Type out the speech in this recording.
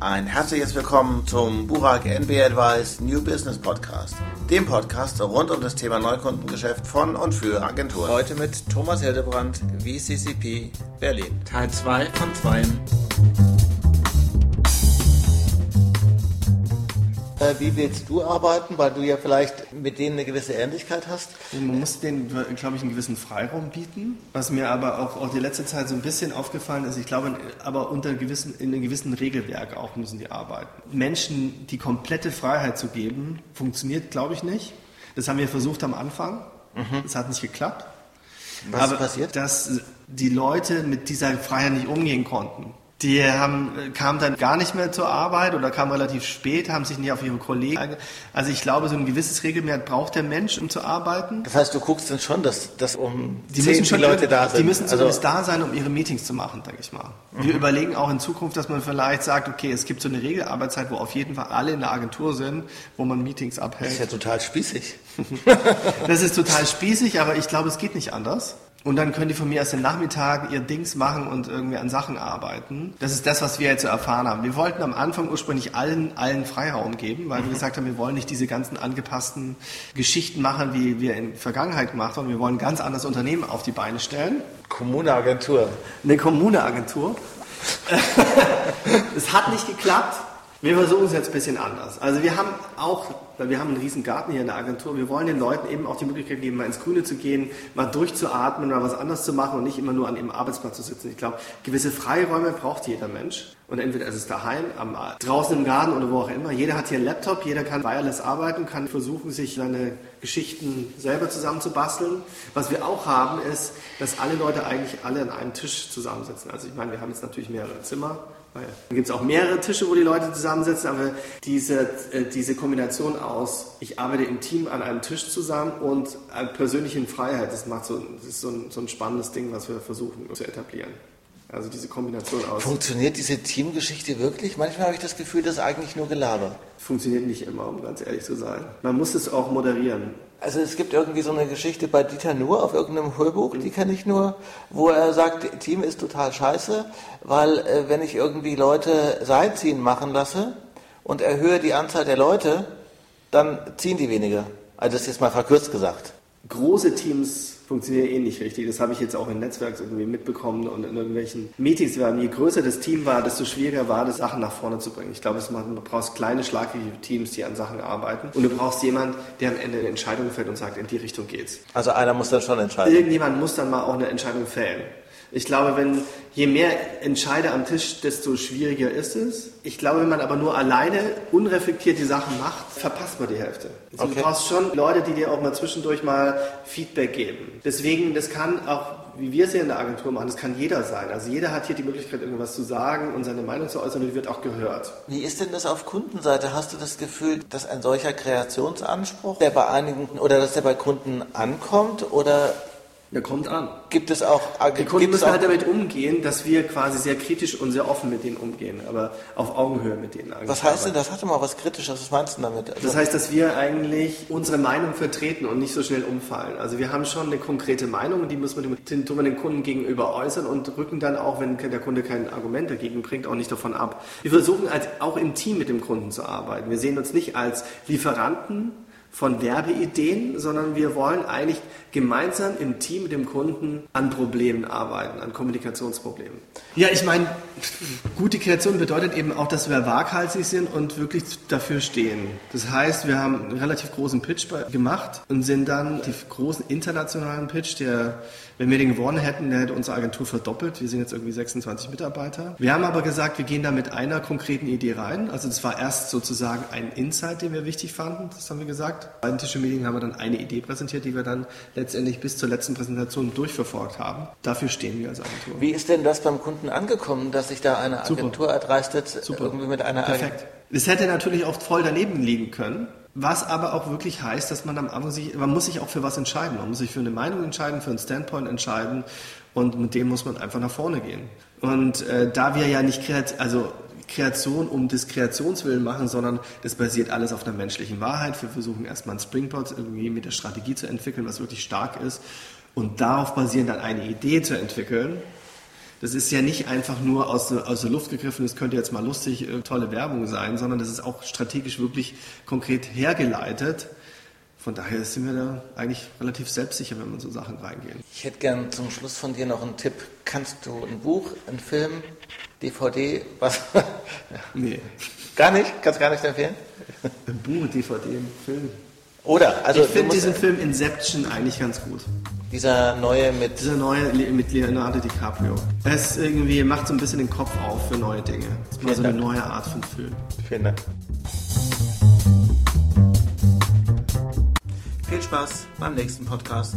Ein herzliches Willkommen zum Burak NB Advice New Business Podcast, dem Podcast rund um das Thema Neukundengeschäft von und für Agenturen. Heute mit Thomas Hildebrand, VCCP Berlin. Teil 2 von 2. wie willst du arbeiten, weil du ja vielleicht mit denen eine gewisse Ähnlichkeit hast? Man muss denen, glaube ich, einen gewissen Freiraum bieten. Was mir aber auch, auch die letzte Zeit so ein bisschen aufgefallen ist, ich glaube, aber unter gewissen, in einem gewissen Regelwerk auch müssen die arbeiten. Menschen die komplette Freiheit zu geben, funktioniert, glaube ich, nicht. Das haben wir versucht am Anfang. Mhm. Das hat nicht geklappt. Was aber ist passiert? Dass die Leute mit dieser Freiheit nicht umgehen konnten. Die haben, kamen dann gar nicht mehr zur Arbeit oder kamen relativ spät, haben sich nicht auf ihre Kollegen. Also ich glaube, so ein gewisses Regelwerk braucht der Mensch, um zu arbeiten. Das heißt, du guckst dann schon, dass, dass um die müssen schon, die Leute da sind. Die müssen also zumindest also, da sein, um ihre Meetings zu machen, denke ich mal. Mhm. Wir überlegen auch in Zukunft, dass man vielleicht sagt, okay, es gibt so eine Regelarbeitszeit, wo auf jeden Fall alle in der Agentur sind, wo man Meetings abhält. Das ist ja total spießig. das ist total spießig, aber ich glaube, es geht nicht anders. Und dann können die von mir erst den Nachmittag ihr Dings machen und irgendwie an Sachen arbeiten. Das ist das, was wir jetzt so erfahren haben. Wir wollten am Anfang ursprünglich allen, allen Freiraum geben, weil wir mhm. gesagt haben, wir wollen nicht diese ganzen angepassten Geschichten machen, wie wir in der Vergangenheit gemacht haben. Wir wollen ein ganz anderes Unternehmen auf die Beine stellen. Kommuneagentur. Eine Kommuneagentur. es hat nicht geklappt. Wir versuchen es jetzt ein bisschen anders. Also wir haben auch, weil wir haben einen riesen Garten hier in der Agentur, wir wollen den Leuten eben auch die Möglichkeit geben, mal ins Grüne zu gehen, mal durchzuatmen oder was anderes zu machen und nicht immer nur an ihrem Arbeitsplatz zu sitzen. Ich glaube, gewisse Freiräume braucht jeder Mensch. Und entweder ist es daheim, am, draußen im Garten oder wo auch immer. Jeder hat hier einen Laptop, jeder kann wireless arbeiten, kann versuchen, sich seine Geschichten selber zusammenzubasteln. Was wir auch haben, ist, dass alle Leute eigentlich alle an einem Tisch zusammensitzen. Also ich meine, wir haben jetzt natürlich mehrere Zimmer, dann gibt es auch mehrere Tische, wo die Leute zusammensitzen, aber diese, äh, diese Kombination aus, ich arbeite im Team an einem Tisch zusammen und persönlichen Freiheit, das, macht so, das ist so ein, so ein spannendes Ding, was wir versuchen zu etablieren. Also diese Kombination aus. Funktioniert diese Teamgeschichte wirklich? Manchmal habe ich das Gefühl, das ist eigentlich nur Gelaber. Funktioniert nicht immer, um ganz ehrlich zu sein. Man muss es auch moderieren. Also es gibt irgendwie so eine Geschichte bei Dieter Nuhr auf irgendeinem Hörbuch, die kenne ich nur, wo er sagt, Team ist total scheiße, weil äh, wenn ich irgendwie Leute Seilziehen machen lasse und erhöhe die Anzahl der Leute, dann ziehen die weniger. Also das ist jetzt mal verkürzt gesagt. Große Teams funktionieren eh nicht richtig. Das habe ich jetzt auch in Netzwerks irgendwie mitbekommen und in irgendwelchen Meetings. Je größer das Team war, desto schwieriger war es, Sachen nach vorne zu bringen. Ich glaube, du brauchst kleine, schlagkräftige Teams, die an Sachen arbeiten. Und du brauchst jemanden, der am Ende eine Entscheidung fällt und sagt, in die Richtung geht's. Also einer muss dann schon entscheiden. Irgendjemand muss dann mal auch eine Entscheidung fällen. Ich glaube, wenn je mehr Entscheider am Tisch, desto schwieriger ist es. Ich glaube, wenn man aber nur alleine unreflektiert die Sachen macht, verpasst man die Hälfte. Also okay. Du brauchst schon Leute, die dir auch mal zwischendurch mal Feedback geben. Deswegen, das kann auch, wie wir es hier in der Agentur machen, das kann jeder sein. Also jeder hat hier die Möglichkeit, irgendwas zu sagen und seine Meinung zu äußern und die wird auch gehört. Wie ist denn das auf Kundenseite? Hast du das Gefühl, dass ein solcher Kreationsanspruch, der bei einigen oder dass der bei Kunden ankommt oder der kommt an. Gibt es auch. Die Kunden müssen halt damit umgehen, dass wir quasi sehr kritisch und sehr offen mit denen umgehen, aber auf Augenhöhe mit denen eigentlich. Was heißt denn, das hatte mal was Kritisches, was meinst du damit? Also das heißt, dass wir eigentlich unsere Meinung vertreten und nicht so schnell umfallen. Also wir haben schon eine konkrete Meinung und die müssen wir den, tun wir den Kunden gegenüber äußern und rücken dann auch, wenn der Kunde kein Argument dagegen bringt, auch nicht davon ab. Wir versuchen halt auch im Team mit dem Kunden zu arbeiten. Wir sehen uns nicht als Lieferanten, von Werbeideen, sondern wir wollen eigentlich gemeinsam im Team mit dem Kunden an Problemen arbeiten, an Kommunikationsproblemen. Ja, ich meine, gute Kreation bedeutet eben auch, dass wir waghalsig sind und wirklich dafür stehen. Das heißt, wir haben einen relativ großen Pitch gemacht und sind dann die großen internationalen Pitch, der, wenn wir den gewonnen hätten, hätte unsere Agentur verdoppelt. Wir sind jetzt irgendwie 26 Mitarbeiter. Wir haben aber gesagt, wir gehen da mit einer konkreten Idee rein. Also das war erst sozusagen ein Insight, den wir wichtig fanden. Das haben wir gesagt. Beim Tische-Meeting haben wir dann eine Idee präsentiert, die wir dann letztendlich bis zur letzten Präsentation durchverfolgt haben. Dafür stehen wir als Agentur. Wie ist denn das beim Kunden angekommen, dass sich da eine Agentur Super. erdreistet, Super. irgendwie mit einer Perfekt. Es hätte natürlich auch voll daneben liegen können. Was aber auch wirklich heißt, dass man am Anfang sich, man muss sich auch für was entscheiden. Man muss sich für eine Meinung entscheiden, für einen Standpoint entscheiden und mit dem muss man einfach nach vorne gehen. Und äh, da wir ja nicht kreativ, also Kreation um des Kreationswillen machen, sondern das basiert alles auf einer menschlichen Wahrheit. Wir versuchen erstmal ein Springboard irgendwie mit der Strategie zu entwickeln, was wirklich stark ist und darauf basierend dann eine Idee zu entwickeln, Das ist ja nicht einfach nur aus, aus der Luft gegriffen, das könnte jetzt mal lustig, äh, tolle Werbung sein, sondern das ist auch strategisch wirklich konkret hergeleitet. Von daher sind wir da eigentlich relativ selbstsicher, wenn man so Sachen reingehen. Ich hätte gern zum Schluss von dir noch einen Tipp. Kannst du ein Buch, einen Film, DVD, was? Nee. Gar nicht? Kannst gar nicht empfehlen? Ein Buch, DVD, ein Film. Oder? Also ich finde diesen Film Inception eigentlich ganz gut. Dieser neue mit Dieser neue mit Leonardo DiCaprio. Es irgendwie macht so ein bisschen den Kopf auf für neue Dinge. Das ist mal Vielen so eine Dank. neue Art von Film. Vielen Dank. Viel Spaß beim nächsten Podcast.